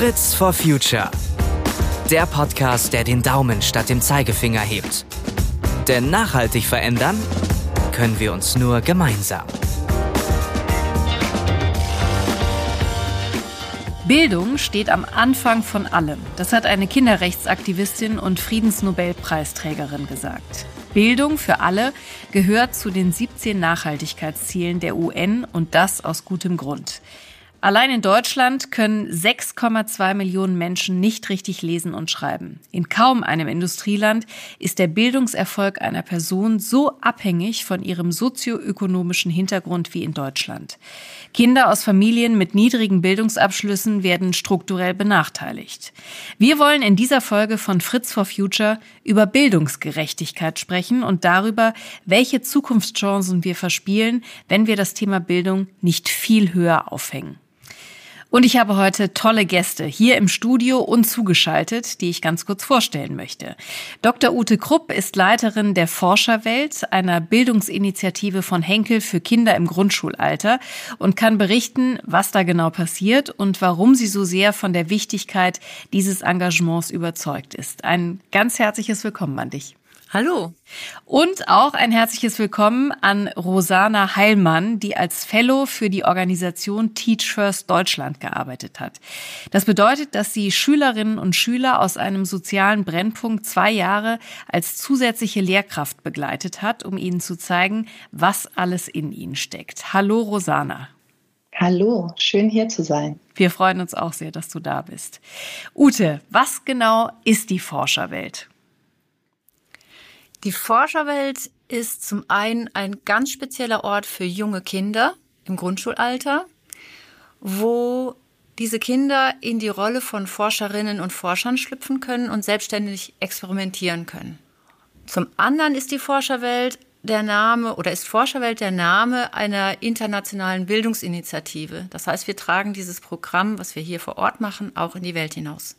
Fritz for Future. Der Podcast, der den Daumen statt dem Zeigefinger hebt. Denn nachhaltig verändern können wir uns nur gemeinsam. Bildung steht am Anfang von allem. Das hat eine Kinderrechtsaktivistin und Friedensnobelpreisträgerin gesagt. Bildung für alle gehört zu den 17 Nachhaltigkeitszielen der UN und das aus gutem Grund. Allein in Deutschland können 6,2 Millionen Menschen nicht richtig lesen und schreiben. In kaum einem Industrieland ist der Bildungserfolg einer Person so abhängig von ihrem sozioökonomischen Hintergrund wie in Deutschland. Kinder aus Familien mit niedrigen Bildungsabschlüssen werden strukturell benachteiligt. Wir wollen in dieser Folge von Fritz for Future über Bildungsgerechtigkeit sprechen und darüber, welche Zukunftschancen wir verspielen, wenn wir das Thema Bildung nicht viel höher aufhängen. Und ich habe heute tolle Gäste hier im Studio und zugeschaltet, die ich ganz kurz vorstellen möchte. Dr. Ute Krupp ist Leiterin der Forscherwelt, einer Bildungsinitiative von Henkel für Kinder im Grundschulalter und kann berichten, was da genau passiert und warum sie so sehr von der Wichtigkeit dieses Engagements überzeugt ist. Ein ganz herzliches Willkommen an dich. Hallo. Und auch ein herzliches Willkommen an Rosana Heilmann, die als Fellow für die Organisation Teach First Deutschland gearbeitet hat. Das bedeutet, dass sie Schülerinnen und Schüler aus einem sozialen Brennpunkt zwei Jahre als zusätzliche Lehrkraft begleitet hat, um ihnen zu zeigen, was alles in ihnen steckt. Hallo Rosana. Hallo, schön hier zu sein. Wir freuen uns auch sehr, dass du da bist. Ute, was genau ist die Forscherwelt? Die Forscherwelt ist zum einen ein ganz spezieller Ort für junge Kinder im Grundschulalter, wo diese Kinder in die Rolle von Forscherinnen und Forschern schlüpfen können und selbstständig experimentieren können. Zum anderen ist die Forscherwelt der Name oder ist Forscherwelt der Name einer internationalen Bildungsinitiative. Das heißt, wir tragen dieses Programm, was wir hier vor Ort machen, auch in die Welt hinaus.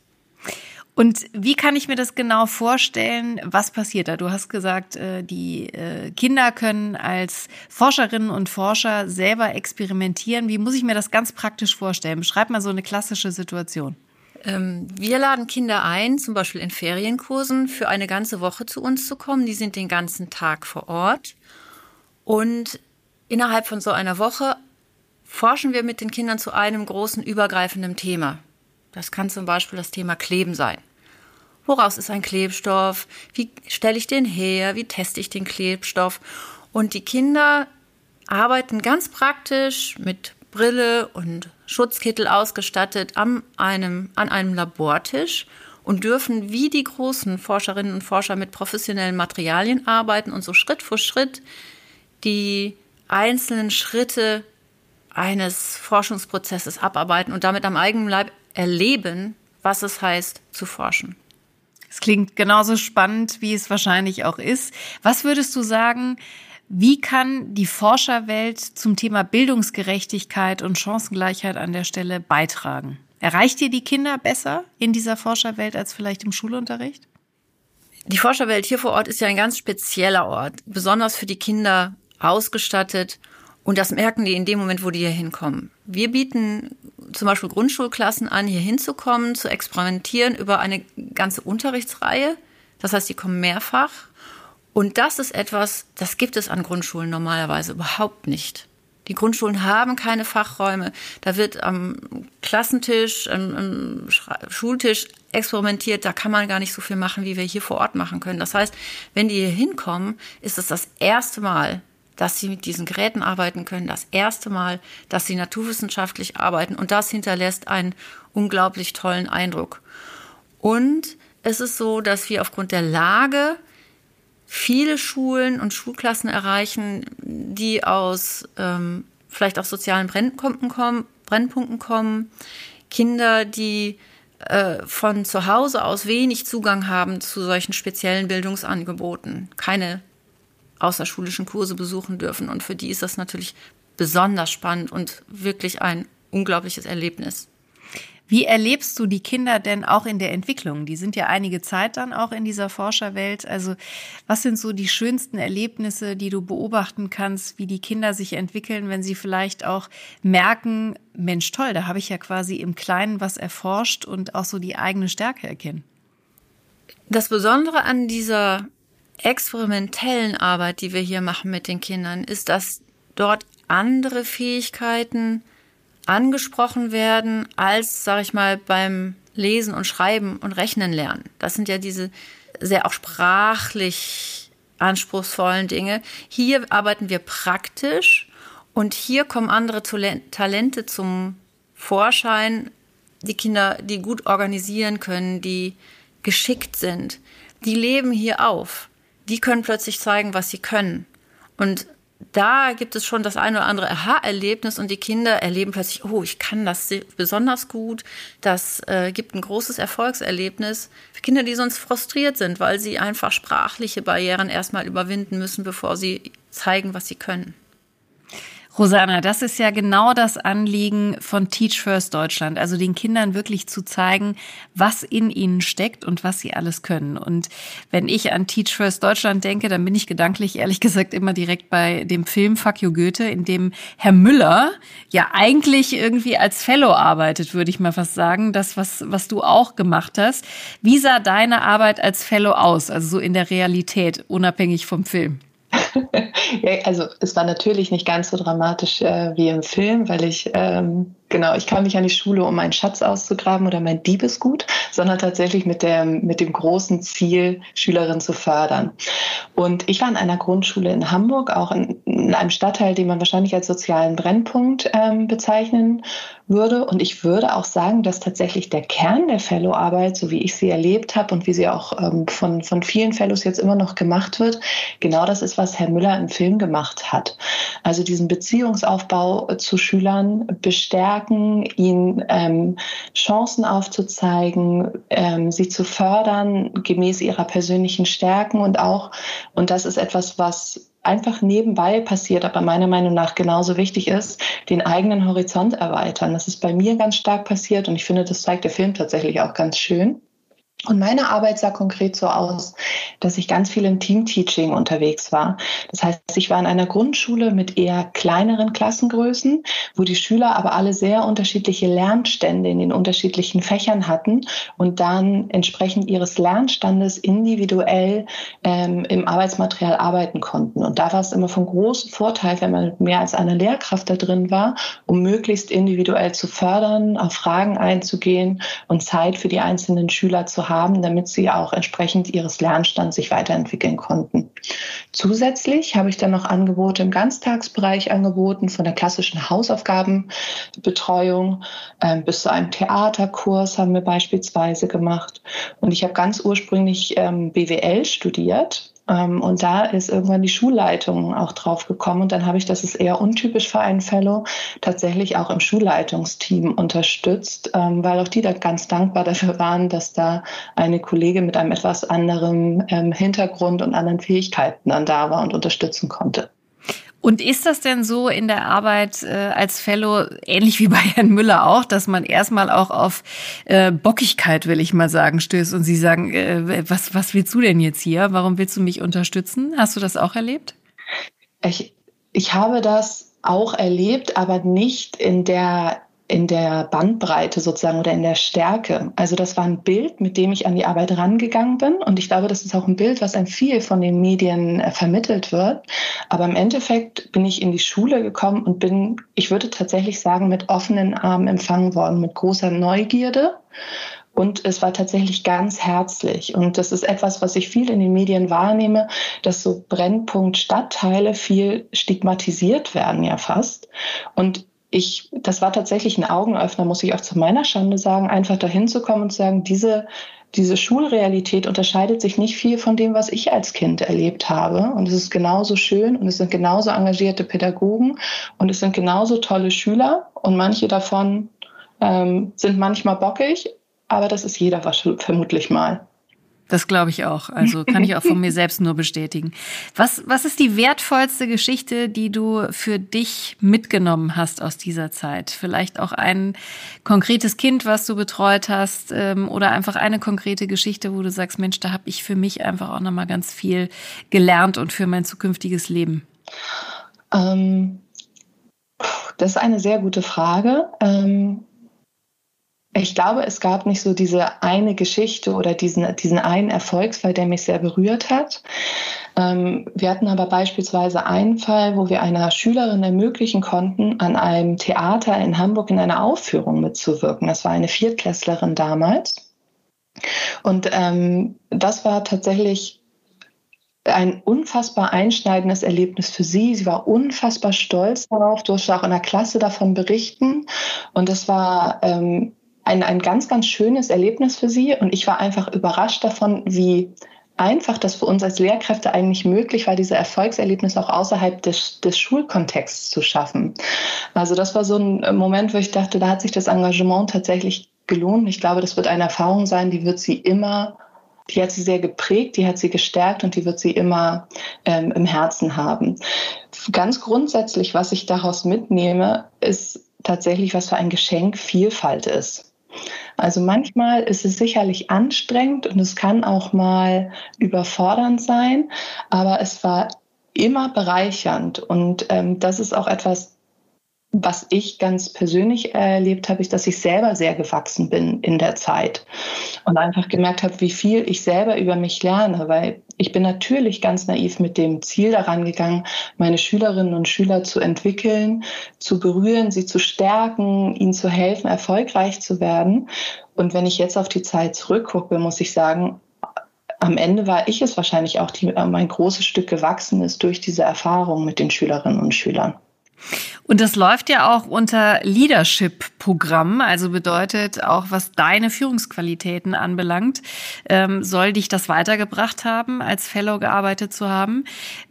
Und wie kann ich mir das genau vorstellen? Was passiert da? Du hast gesagt, äh, die äh, Kinder können als Forscherinnen und Forscher selber experimentieren. Wie muss ich mir das ganz praktisch vorstellen? Beschreib mal so eine klassische Situation. Ähm, wir laden Kinder ein, zum Beispiel in Ferienkursen, für eine ganze Woche zu uns zu kommen. Die sind den ganzen Tag vor Ort. Und innerhalb von so einer Woche forschen wir mit den Kindern zu einem großen übergreifenden Thema. Das kann zum Beispiel das Thema Kleben sein. Woraus ist ein Klebstoff? Wie stelle ich den her? Wie teste ich den Klebstoff? Und die Kinder arbeiten ganz praktisch mit Brille und Schutzkittel ausgestattet an einem, an einem Labortisch und dürfen wie die großen Forscherinnen und Forscher mit professionellen Materialien arbeiten und so Schritt für Schritt die einzelnen Schritte eines Forschungsprozesses abarbeiten und damit am eigenen Leib erleben, was es heißt zu forschen. Es klingt genauso spannend, wie es wahrscheinlich auch ist. Was würdest du sagen, wie kann die Forscherwelt zum Thema Bildungsgerechtigkeit und Chancengleichheit an der Stelle beitragen? Erreicht ihr die Kinder besser in dieser Forscherwelt als vielleicht im Schulunterricht? Die Forscherwelt hier vor Ort ist ja ein ganz spezieller Ort, besonders für die Kinder ausgestattet. Und das merken die in dem Moment, wo die hier hinkommen. Wir bieten zum Beispiel Grundschulklassen an, hier hinzukommen, zu experimentieren über eine ganze Unterrichtsreihe. Das heißt, die kommen mehrfach. Und das ist etwas, das gibt es an Grundschulen normalerweise überhaupt nicht. Die Grundschulen haben keine Fachräume. Da wird am Klassentisch, am, Schultisch experimentiert. Da kann man gar nicht so viel machen, wie wir hier vor Ort machen können. Das heißt, wenn die hier hinkommen, ist es das erste Mal, dass sie mit diesen Geräten arbeiten können, das erste Mal, dass sie naturwissenschaftlich arbeiten. Und das hinterlässt einen unglaublich tollen Eindruck. Und es ist so, dass wir aufgrund der Lage viele Schulen und Schulklassen erreichen, die aus ähm, vielleicht auch sozialen Brennpunkten kommen, Brennpunkten kommen, Kinder, die äh, von zu Hause aus wenig Zugang haben zu solchen speziellen Bildungsangeboten, keine außerschulischen Kurse besuchen dürfen. Und für die ist das natürlich besonders spannend und wirklich ein unglaubliches Erlebnis. Wie erlebst du die Kinder denn auch in der Entwicklung? Die sind ja einige Zeit dann auch in dieser Forscherwelt. Also was sind so die schönsten Erlebnisse, die du beobachten kannst, wie die Kinder sich entwickeln, wenn sie vielleicht auch merken, Mensch, toll, da habe ich ja quasi im Kleinen was erforscht und auch so die eigene Stärke erkennen? Das Besondere an dieser experimentellen Arbeit, die wir hier machen mit den Kindern, ist, dass dort andere Fähigkeiten angesprochen werden, als, sage ich mal, beim Lesen und Schreiben und Rechnen lernen. Das sind ja diese sehr auch sprachlich anspruchsvollen Dinge. Hier arbeiten wir praktisch und hier kommen andere Talente zum Vorschein. Die Kinder, die gut organisieren können, die geschickt sind, die leben hier auf. Die können plötzlich zeigen, was sie können. Und da gibt es schon das eine oder andere Aha-Erlebnis und die Kinder erleben plötzlich, oh, ich kann das besonders gut. Das äh, gibt ein großes Erfolgserlebnis für Kinder, die sonst frustriert sind, weil sie einfach sprachliche Barrieren erstmal überwinden müssen, bevor sie zeigen, was sie können. Rosanna, das ist ja genau das Anliegen von Teach First Deutschland, also den Kindern wirklich zu zeigen, was in ihnen steckt und was sie alles können. Und wenn ich an Teach First Deutschland denke, dann bin ich gedanklich ehrlich gesagt immer direkt bei dem Film Fuck you Goethe, in dem Herr Müller ja eigentlich irgendwie als Fellow arbeitet, würde ich mal fast sagen, das, was, was du auch gemacht hast. Wie sah deine Arbeit als Fellow aus, also so in der Realität, unabhängig vom Film? Ja, also es war natürlich nicht ganz so dramatisch äh, wie im Film, weil ich ähm, genau, ich kam nicht an die Schule, um meinen Schatz auszugraben oder mein Diebesgut, sondern tatsächlich mit dem mit dem großen Ziel, Schülerinnen zu fördern. Und ich war in einer Grundschule in Hamburg, auch in, in einem Stadtteil, den man wahrscheinlich als sozialen Brennpunkt ähm, bezeichnen würde. Und ich würde auch sagen, dass tatsächlich der Kern der Fellow-Arbeit, so wie ich sie erlebt habe und wie sie auch ähm, von, von vielen Fellows jetzt immer noch gemacht wird, genau das ist, was Herr Müller im Film gemacht hat. Also diesen Beziehungsaufbau zu Schülern bestärken, ihnen ähm, Chancen aufzuzeigen, ähm, sie zu fördern gemäß ihrer persönlichen Stärken und auch, und das ist etwas, was einfach nebenbei passiert, aber meiner Meinung nach genauso wichtig ist, den eigenen Horizont erweitern. Das ist bei mir ganz stark passiert und ich finde, das zeigt der Film tatsächlich auch ganz schön. Und meine Arbeit sah konkret so aus, dass ich ganz viel im Team-Teaching unterwegs war. Das heißt, ich war in einer Grundschule mit eher kleineren Klassengrößen, wo die Schüler aber alle sehr unterschiedliche Lernstände in den unterschiedlichen Fächern hatten und dann entsprechend ihres Lernstandes individuell ähm, im Arbeitsmaterial arbeiten konnten. Und da war es immer von großem Vorteil, wenn man mehr als eine Lehrkraft da drin war, um möglichst individuell zu fördern, auf Fragen einzugehen und Zeit für die einzelnen Schüler zu haben, damit sie auch entsprechend ihres Lernstands sich weiterentwickeln konnten. Zusätzlich habe ich dann noch Angebote im Ganztagsbereich angeboten, von der klassischen Hausaufgabenbetreuung ähm, bis zu einem Theaterkurs haben wir beispielsweise gemacht. Und ich habe ganz ursprünglich ähm, BWL studiert und da ist irgendwann die Schulleitung auch drauf gekommen. Und dann habe ich, das ist eher untypisch für einen Fellow, tatsächlich auch im Schulleitungsteam unterstützt, ähm, weil auch die da ganz dankbar dafür waren, dass da eine Kollegin mit einem etwas anderen ähm, Hintergrund und anderen Fähigkeiten dann da war und unterstützen konnte. Und ist das denn so in der Arbeit äh, als Fellow, ähnlich wie bei Herrn Müller auch, dass man erstmal auch auf äh, Bockigkeit, will ich mal sagen, stößt und Sie sagen, äh, was, was willst du denn jetzt hier? Warum willst du mich unterstützen? Hast du das auch erlebt? Ich, ich habe das auch erlebt, aber nicht in der in der Bandbreite sozusagen oder in der Stärke. Also das war ein Bild, mit dem ich an die Arbeit rangegangen bin. Und ich glaube, das ist auch ein Bild, was einem viel von den Medien äh, vermittelt wird. Aber im Endeffekt bin ich in die Schule gekommen und bin, ich würde tatsächlich sagen, mit offenen Armen empfangen worden, mit großer Neugierde. Und es war tatsächlich ganz herzlich. Und das ist etwas, was ich viel in den Medien wahrnehme, dass so Brennpunkt Stadtteile viel stigmatisiert werden ja fast. Und ich, das war tatsächlich ein Augenöffner, muss ich auch zu meiner Schande sagen, einfach dahin zu kommen und zu sagen, diese, diese Schulrealität unterscheidet sich nicht viel von dem, was ich als Kind erlebt habe. Und es ist genauso schön und es sind genauso engagierte Pädagogen und es sind genauso tolle Schüler und manche davon ähm, sind manchmal bockig, aber das ist jeder vermutlich mal. Das glaube ich auch. Also kann ich auch von mir selbst nur bestätigen. Was, was ist die wertvollste Geschichte, die du für dich mitgenommen hast aus dieser Zeit? Vielleicht auch ein konkretes Kind, was du betreut hast, ähm, oder einfach eine konkrete Geschichte, wo du sagst, Mensch, da habe ich für mich einfach auch nochmal ganz viel gelernt und für mein zukünftiges Leben. Ähm, das ist eine sehr gute Frage. Ähm, ich glaube, es gab nicht so diese eine Geschichte oder diesen, diesen einen Erfolgsfall, der mich sehr berührt hat. Ähm, wir hatten aber beispielsweise einen Fall, wo wir einer Schülerin ermöglichen konnten, an einem Theater in Hamburg in einer Aufführung mitzuwirken. Das war eine Viertklässlerin damals. Und ähm, das war tatsächlich ein unfassbar einschneidendes Erlebnis für sie. Sie war unfassbar stolz darauf, durfte auch in der Klasse davon berichten. Und es war ähm, ein, ein ganz, ganz schönes Erlebnis für sie. Und ich war einfach überrascht davon, wie einfach das für uns als Lehrkräfte eigentlich möglich war, diese Erfolgserlebnisse auch außerhalb des, des Schulkontexts zu schaffen. Also das war so ein Moment, wo ich dachte, da hat sich das Engagement tatsächlich gelohnt. Ich glaube, das wird eine Erfahrung sein, die wird sie immer die hat sie sehr geprägt, die hat sie gestärkt und die wird sie immer ähm, im Herzen haben. Ganz grundsätzlich, was ich daraus mitnehme, ist tatsächlich, was für ein Geschenk Vielfalt ist. Also manchmal ist es sicherlich anstrengend und es kann auch mal überfordernd sein, aber es war immer bereichernd. Und ähm, das ist auch etwas, was ich ganz persönlich erlebt habe, ist, dass ich selber sehr gewachsen bin in der Zeit und einfach gemerkt habe, wie viel ich selber über mich lerne, weil ich bin natürlich ganz naiv mit dem Ziel daran gegangen, meine Schülerinnen und Schüler zu entwickeln, zu berühren, sie zu stärken, ihnen zu helfen, erfolgreich zu werden. Und wenn ich jetzt auf die Zeit zurückgucke, muss ich sagen, am Ende war ich es wahrscheinlich auch, die mein großes Stück gewachsen ist durch diese Erfahrung mit den Schülerinnen und Schülern. Und das läuft ja auch unter Leadership-Programm, also bedeutet auch, was deine Führungsqualitäten anbelangt, ähm, soll dich das weitergebracht haben, als Fellow gearbeitet zu haben.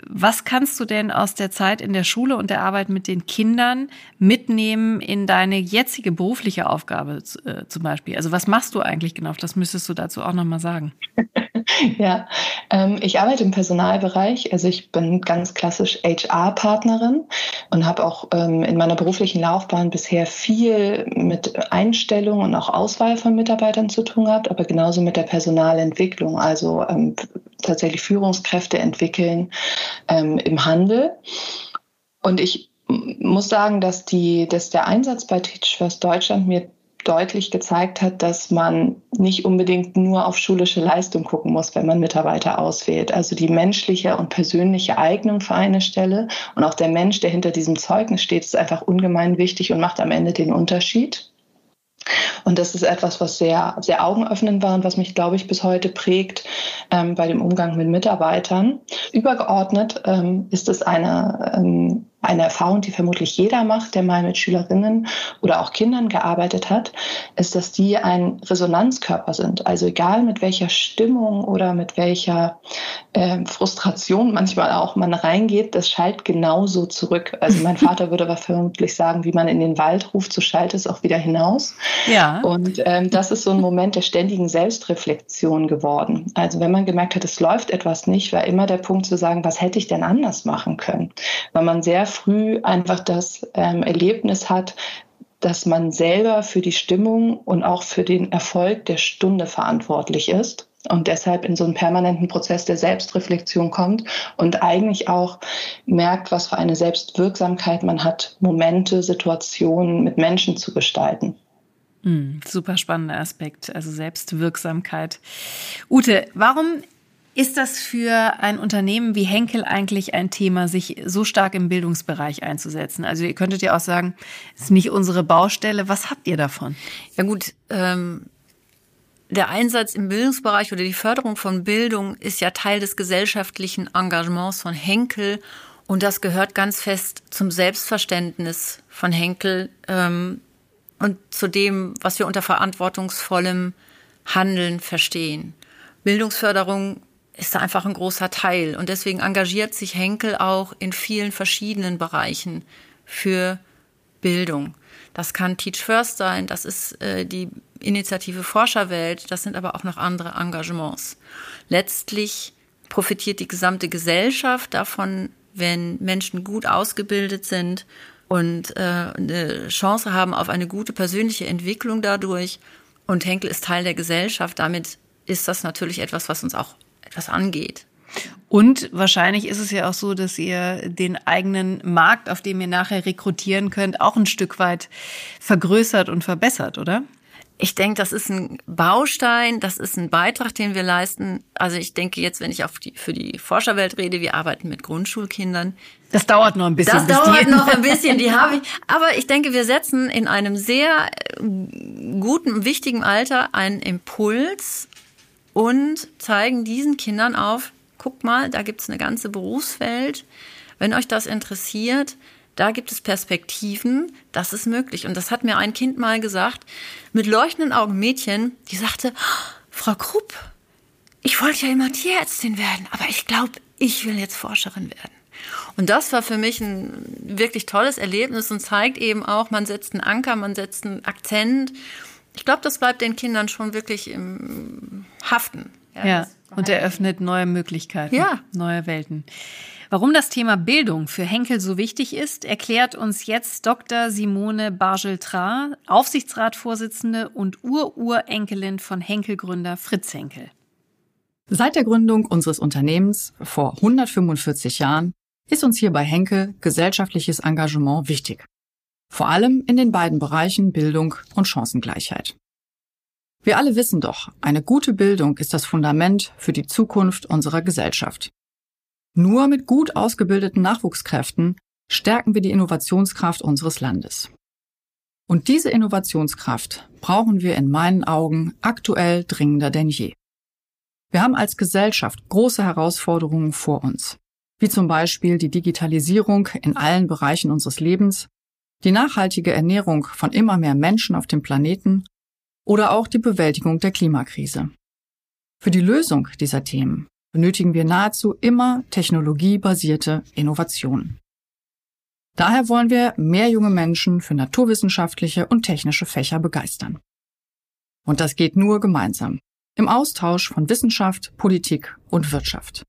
Was kannst du denn aus der Zeit in der Schule und der Arbeit mit den Kindern mitnehmen in deine jetzige berufliche Aufgabe äh, zum Beispiel? Also was machst du eigentlich genau? Das müsstest du dazu auch nochmal sagen. ja, ähm, ich arbeite im Personalbereich. Also ich bin ganz klassisch HR-Partnerin und habe auch ähm, in meiner beruflichen Laufbahn bisher viel mit Einstellung und auch Auswahl von Mitarbeitern zu tun gehabt, aber genauso mit der Personalentwicklung, also ähm, tatsächlich Führungskräfte entwickeln ähm, im Handel. Und ich muss sagen, dass, die, dass der Einsatz bei Teach First Deutschland mir deutlich gezeigt hat, dass man nicht unbedingt nur auf schulische Leistung gucken muss, wenn man Mitarbeiter auswählt. Also die menschliche und persönliche Eignung für eine Stelle und auch der Mensch, der hinter diesem Zeugnis steht, ist einfach ungemein wichtig und macht am Ende den Unterschied. Und das ist etwas, was sehr, sehr augenöffnend war und was mich, glaube ich, bis heute prägt ähm, bei dem Umgang mit Mitarbeitern. Übergeordnet ähm, ist es eine ähm, eine Erfahrung, die vermutlich jeder macht, der mal mit Schülerinnen oder auch Kindern gearbeitet hat, ist, dass die ein Resonanzkörper sind. Also egal mit welcher Stimmung oder mit welcher äh, Frustration manchmal auch man reingeht, das schallt genauso zurück. Also mein Vater würde aber vermutlich sagen, wie man in den Wald ruft, so schallt es auch wieder hinaus. Ja. Und ähm, das ist so ein Moment der ständigen Selbstreflexion geworden. Also wenn man gemerkt hat, es läuft etwas nicht, war immer der Punkt zu sagen, was hätte ich denn anders machen können? Weil man sehr früh einfach das ähm, Erlebnis hat, dass man selber für die Stimmung und auch für den Erfolg der Stunde verantwortlich ist und deshalb in so einen permanenten Prozess der Selbstreflexion kommt und eigentlich auch merkt, was für eine Selbstwirksamkeit man hat, Momente, Situationen mit Menschen zu gestalten. Mm, super spannender Aspekt, also Selbstwirksamkeit. Ute, warum ist das für ein Unternehmen wie Henkel eigentlich ein Thema, sich so stark im Bildungsbereich einzusetzen? Also ihr könntet ja auch sagen, es ist nicht unsere Baustelle. Was habt ihr davon? Ja gut, ähm, der Einsatz im Bildungsbereich oder die Förderung von Bildung ist ja Teil des gesellschaftlichen Engagements von Henkel und das gehört ganz fest zum Selbstverständnis von Henkel ähm, und zu dem, was wir unter verantwortungsvollem Handeln verstehen. Bildungsförderung ist da einfach ein großer Teil. Und deswegen engagiert sich Henkel auch in vielen verschiedenen Bereichen für Bildung. Das kann Teach First sein, das ist äh, die Initiative Forscherwelt, das sind aber auch noch andere Engagements. Letztlich profitiert die gesamte Gesellschaft davon, wenn Menschen gut ausgebildet sind und äh, eine Chance haben auf eine gute persönliche Entwicklung dadurch. Und Henkel ist Teil der Gesellschaft. Damit ist das natürlich etwas, was uns auch etwas angeht. Und wahrscheinlich ist es ja auch so, dass ihr den eigenen Markt, auf dem ihr nachher rekrutieren könnt, auch ein Stück weit vergrößert und verbessert, oder? Ich denke, das ist ein Baustein, das ist ein Beitrag, den wir leisten. Also ich denke jetzt, wenn ich auf die, für die Forscherwelt rede, wir arbeiten mit Grundschulkindern. Das dauert noch ein bisschen. Das dauert noch ein bisschen, die habe ich. Aber ich denke, wir setzen in einem sehr guten, wichtigen Alter einen Impuls und zeigen diesen Kindern auf, guckt mal, da gibt es eine ganze Berufswelt. Wenn euch das interessiert, da gibt es Perspektiven, das ist möglich. Und das hat mir ein Kind mal gesagt, mit leuchtenden Augen Mädchen, die sagte, Frau Krupp, ich wollte ja immer Tierärztin werden, aber ich glaube, ich will jetzt Forscherin werden. Und das war für mich ein wirklich tolles Erlebnis und zeigt eben auch, man setzt einen Anker, man setzt einen Akzent. Ich glaube, das bleibt den Kindern schon wirklich im Haften. Ja, ja und eröffnet neue Möglichkeiten, ja. neue Welten. Warum das Thema Bildung für Henkel so wichtig ist, erklärt uns jetzt Dr. Simone Bargeltra, Aufsichtsratsvorsitzende und Ururenkelin von Henkel-Gründer Fritz Henkel. Seit der Gründung unseres Unternehmens vor 145 Jahren ist uns hier bei Henkel gesellschaftliches Engagement wichtig. Vor allem in den beiden Bereichen Bildung und Chancengleichheit. Wir alle wissen doch, eine gute Bildung ist das Fundament für die Zukunft unserer Gesellschaft. Nur mit gut ausgebildeten Nachwuchskräften stärken wir die Innovationskraft unseres Landes. Und diese Innovationskraft brauchen wir in meinen Augen aktuell dringender denn je. Wir haben als Gesellschaft große Herausforderungen vor uns, wie zum Beispiel die Digitalisierung in allen Bereichen unseres Lebens, die nachhaltige Ernährung von immer mehr Menschen auf dem Planeten oder auch die Bewältigung der Klimakrise. Für die Lösung dieser Themen benötigen wir nahezu immer technologiebasierte Innovationen. Daher wollen wir mehr junge Menschen für naturwissenschaftliche und technische Fächer begeistern. Und das geht nur gemeinsam, im Austausch von Wissenschaft, Politik und Wirtschaft.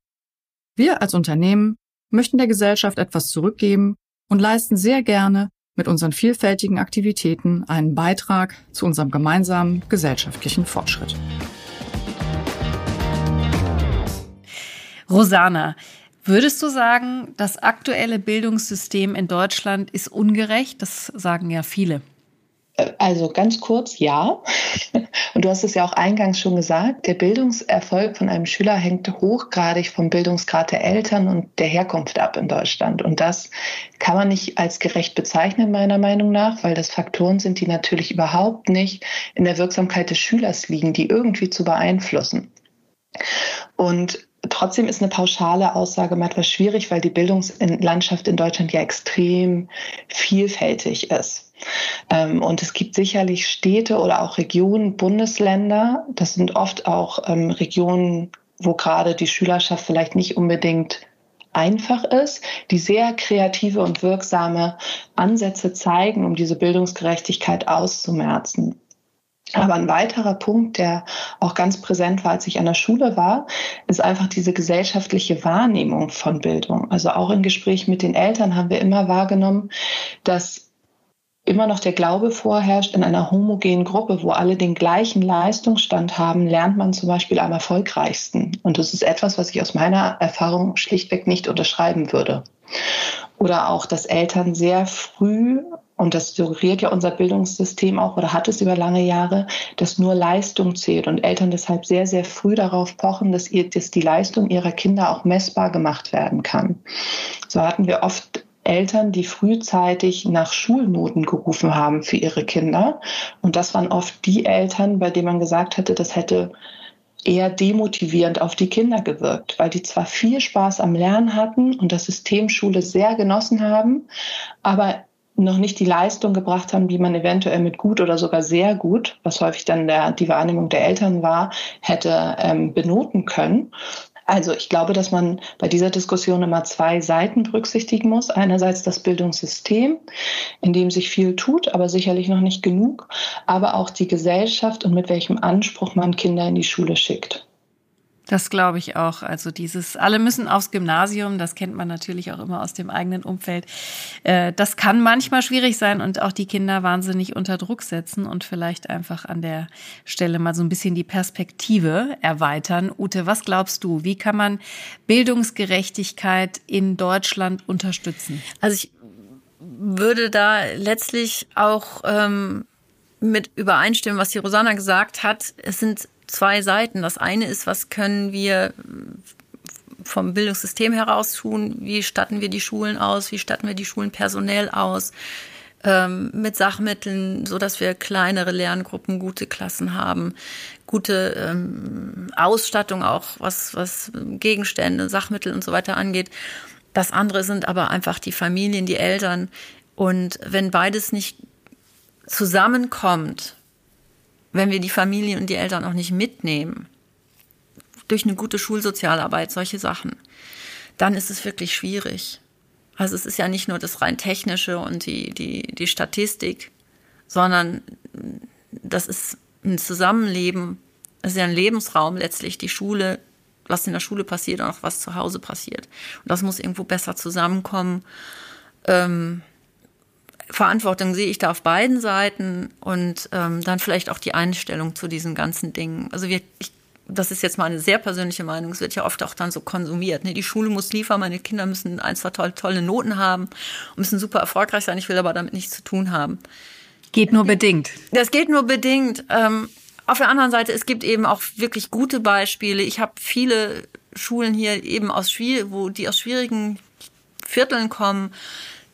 Wir als Unternehmen möchten der Gesellschaft etwas zurückgeben und leisten sehr gerne mit unseren vielfältigen Aktivitäten einen Beitrag zu unserem gemeinsamen gesellschaftlichen Fortschritt. Rosanna, würdest du sagen, das aktuelle Bildungssystem in Deutschland ist ungerecht? Das sagen ja viele. Also ganz kurz, ja. Und du hast es ja auch eingangs schon gesagt, der Bildungserfolg von einem Schüler hängt hochgradig vom Bildungsgrad der Eltern und der Herkunft ab in Deutschland. Und das kann man nicht als gerecht bezeichnen, meiner Meinung nach, weil das Faktoren sind, die natürlich überhaupt nicht in der Wirksamkeit des Schülers liegen, die irgendwie zu beeinflussen. Und Trotzdem ist eine pauschale Aussage mal etwas schwierig, weil die Bildungslandschaft in Deutschland ja extrem vielfältig ist. Ähm, und es gibt sicherlich Städte oder auch Regionen, Bundesländer, das sind oft auch ähm, Regionen, wo gerade die Schülerschaft vielleicht nicht unbedingt einfach ist, die sehr kreative und wirksame Ansätze zeigen, um diese Bildungsgerechtigkeit auszumerzen. Aber ein weiterer Punkt, der auch ganz präsent war, als ich an der Schule war, ist einfach diese gesellschaftliche Wahrnehmung von Bildung. Also auch in Gesprächen mit den Eltern haben wir immer wahrgenommen, dass immer noch der Glaube vorherrscht, in einer homogenen Gruppe, wo alle den gleichen Leistungsstand haben, lernt man zum Beispiel am erfolgreichsten. Und das ist etwas, was ich aus meiner Erfahrung schlichtweg nicht unterschreiben würde. Oder auch, dass Eltern sehr früh, und das suggeriert ja unser Bildungssystem auch oder hat es über lange Jahre, dass nur Leistung zählt und Eltern deshalb sehr, sehr früh darauf pochen, dass, ihr, dass die Leistung ihrer Kinder auch messbar gemacht werden kann. So hatten wir oft Eltern, die frühzeitig nach Schulnoten gerufen haben für ihre Kinder. Und das waren oft die Eltern, bei denen man gesagt hätte, das hätte eher demotivierend auf die Kinder gewirkt, weil die zwar viel Spaß am Lernen hatten und das System Schule sehr genossen haben, aber noch nicht die Leistung gebracht haben, die man eventuell mit gut oder sogar sehr gut, was häufig dann der, die Wahrnehmung der Eltern war, hätte ähm, benoten können. Also ich glaube, dass man bei dieser Diskussion immer zwei Seiten berücksichtigen muss. Einerseits das Bildungssystem, in dem sich viel tut, aber sicherlich noch nicht genug, aber auch die Gesellschaft und mit welchem Anspruch man Kinder in die Schule schickt. Das glaube ich auch. Also dieses, alle müssen aufs Gymnasium, das kennt man natürlich auch immer aus dem eigenen Umfeld. Äh, das kann manchmal schwierig sein und auch die Kinder wahnsinnig unter Druck setzen und vielleicht einfach an der Stelle mal so ein bisschen die Perspektive erweitern. Ute, was glaubst du? Wie kann man Bildungsgerechtigkeit in Deutschland unterstützen? Also ich würde da letztlich auch ähm, mit übereinstimmen, was die Rosanna gesagt hat. Es sind zwei Seiten. Das eine ist, was können wir vom Bildungssystem heraus tun? Wie statten wir die Schulen aus? Wie statten wir die Schulen personell aus? Ähm, mit Sachmitteln, so dass wir kleinere Lerngruppen, gute Klassen haben, gute ähm, Ausstattung auch, was, was Gegenstände, Sachmittel und so weiter angeht. Das andere sind aber einfach die Familien, die Eltern. Und wenn beides nicht zusammenkommt, wenn wir die Familien und die Eltern auch nicht mitnehmen, durch eine gute Schulsozialarbeit, solche Sachen, dann ist es wirklich schwierig. Also es ist ja nicht nur das rein technische und die, die, die Statistik, sondern das ist ein Zusammenleben, es ist ja ein Lebensraum letztlich, die Schule, was in der Schule passiert und auch was zu Hause passiert. Und das muss irgendwo besser zusammenkommen. Ähm, Verantwortung sehe ich da auf beiden Seiten und ähm, dann vielleicht auch die Einstellung zu diesen ganzen Dingen. Also wir, ich, das ist jetzt mal eine sehr persönliche Meinung, es wird ja oft auch dann so konsumiert. Ne? Die Schule muss liefern, meine Kinder müssen ein, zwei tolle, tolle Noten haben, müssen super erfolgreich sein, ich will aber damit nichts zu tun haben. Geht nur bedingt. Das geht nur bedingt. Ähm, auf der anderen Seite, es gibt eben auch wirklich gute Beispiele. Ich habe viele Schulen hier eben aus wo die aus schwierigen Vierteln kommen,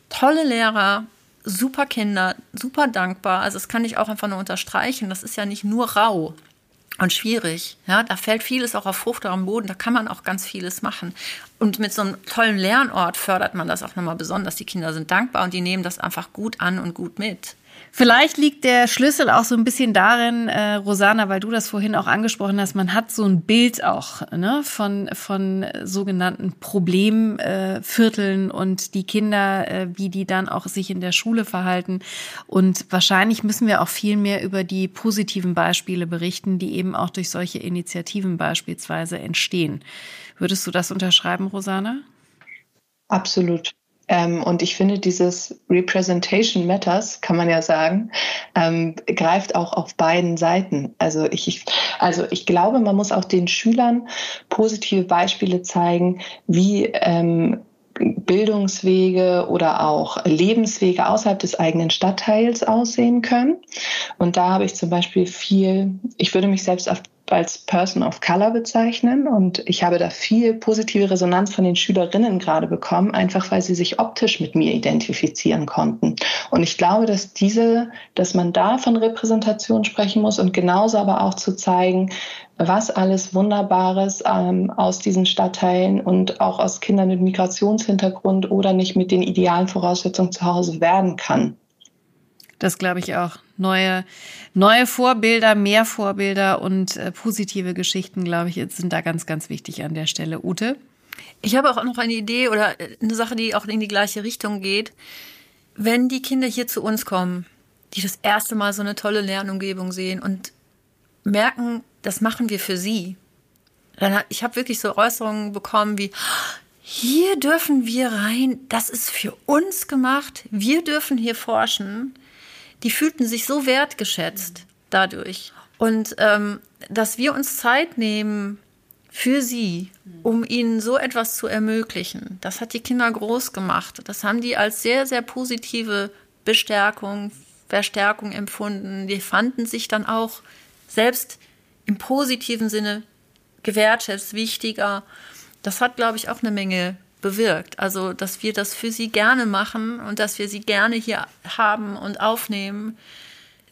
tolle Lehrer, super Kinder, super dankbar. Also das kann ich auch einfach nur unterstreichen. Das ist ja nicht nur rau und schwierig. Ja, da fällt vieles auch auf fruchtbarem Boden. Da kann man auch ganz vieles machen. Und mit so einem tollen Lernort fördert man das auch nochmal besonders. Die Kinder sind dankbar und die nehmen das einfach gut an und gut mit. Vielleicht liegt der Schlüssel auch so ein bisschen darin, äh, Rosana, weil du das vorhin auch angesprochen hast, man hat so ein Bild auch ne, von, von sogenannten Problemvierteln äh, und die Kinder, äh, wie die dann auch sich in der Schule verhalten. Und wahrscheinlich müssen wir auch viel mehr über die positiven Beispiele berichten, die eben auch durch solche Initiativen beispielsweise entstehen. Würdest du das unterschreiben, Rosana? Absolut. Ähm, und ich finde, dieses Representation Matters, kann man ja sagen, ähm, greift auch auf beiden Seiten. Also ich, also ich glaube, man muss auch den Schülern positive Beispiele zeigen, wie ähm, Bildungswege oder auch Lebenswege außerhalb des eigenen Stadtteils aussehen können. Und da habe ich zum Beispiel viel, ich würde mich selbst auf als Person of Color bezeichnen und ich habe da viel positive Resonanz von den Schülerinnen gerade bekommen, einfach weil sie sich optisch mit mir identifizieren konnten. Und ich glaube, dass diese, dass man da von Repräsentation sprechen muss und genauso aber auch zu zeigen, was alles Wunderbares ähm, aus diesen Stadtteilen und auch aus Kindern mit Migrationshintergrund oder nicht mit den idealen Voraussetzungen zu Hause werden kann. Das glaube ich auch. Neue, neue Vorbilder, mehr Vorbilder und äh, positive Geschichten, glaube ich, sind da ganz, ganz wichtig an der Stelle. Ute? Ich habe auch noch eine Idee oder äh, eine Sache, die auch in die gleiche Richtung geht. Wenn die Kinder hier zu uns kommen, die das erste Mal so eine tolle Lernumgebung sehen und merken, das machen wir für sie. Dann, ich habe wirklich so Äußerungen bekommen wie, hier dürfen wir rein, das ist für uns gemacht, wir dürfen hier forschen die fühlten sich so wertgeschätzt dadurch. Und ähm, dass wir uns Zeit nehmen für sie, um ihnen so etwas zu ermöglichen, das hat die Kinder groß gemacht. Das haben die als sehr, sehr positive Bestärkung, Verstärkung empfunden. Die fanden sich dann auch selbst im positiven Sinne gewertschätzt, wichtiger. Das hat, glaube ich, auch eine Menge bewirkt. Also, dass wir das für sie gerne machen und dass wir sie gerne hier haben und aufnehmen.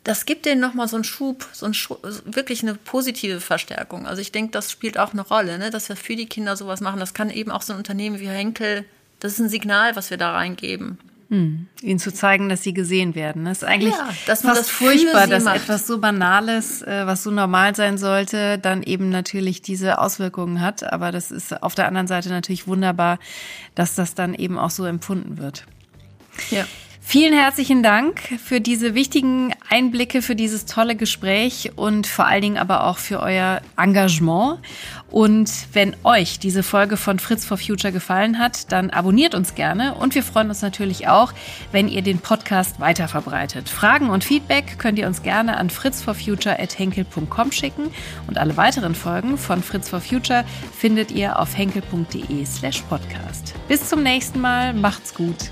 Das gibt denen nochmal so einen Schub, so einen Schub, wirklich eine positive Verstärkung. Also ich denke, das spielt auch eine Rolle, ne? dass wir für die Kinder sowas machen. Das kann eben auch so ein Unternehmen wie Henkel, das ist ein Signal, was wir da reingeben. Hm. Ihnen zu zeigen, dass sie gesehen werden. Das ist eigentlich Ja, dass fast das furchtbar, dass macht. etwas so Banales, äh, was so normal sein sollte, dann eben natürlich diese Auswirkungen hat. Aber das ist auf der anderen Seite natürlich wunderbar, dass das dann eben auch so empfunden wird. Ja. Vielen herzlichen Dank für diese wichtigen Einblicke, für dieses tolle Gespräch und vor allen Dingen aber auch für euer Engagement. Und wenn euch diese Folge von Fritz for Future gefallen hat, dann abonniert uns gerne und wir freuen uns natürlich auch, wenn ihr den Podcast weiter verbreitet. Fragen und Feedback könnt ihr uns gerne an fritzforfuture@henkel.com schicken und alle weiteren Folgen von Fritz for Future findet ihr auf henkel.de/podcast. slash podcast. Bis zum nächsten Mal, macht's gut.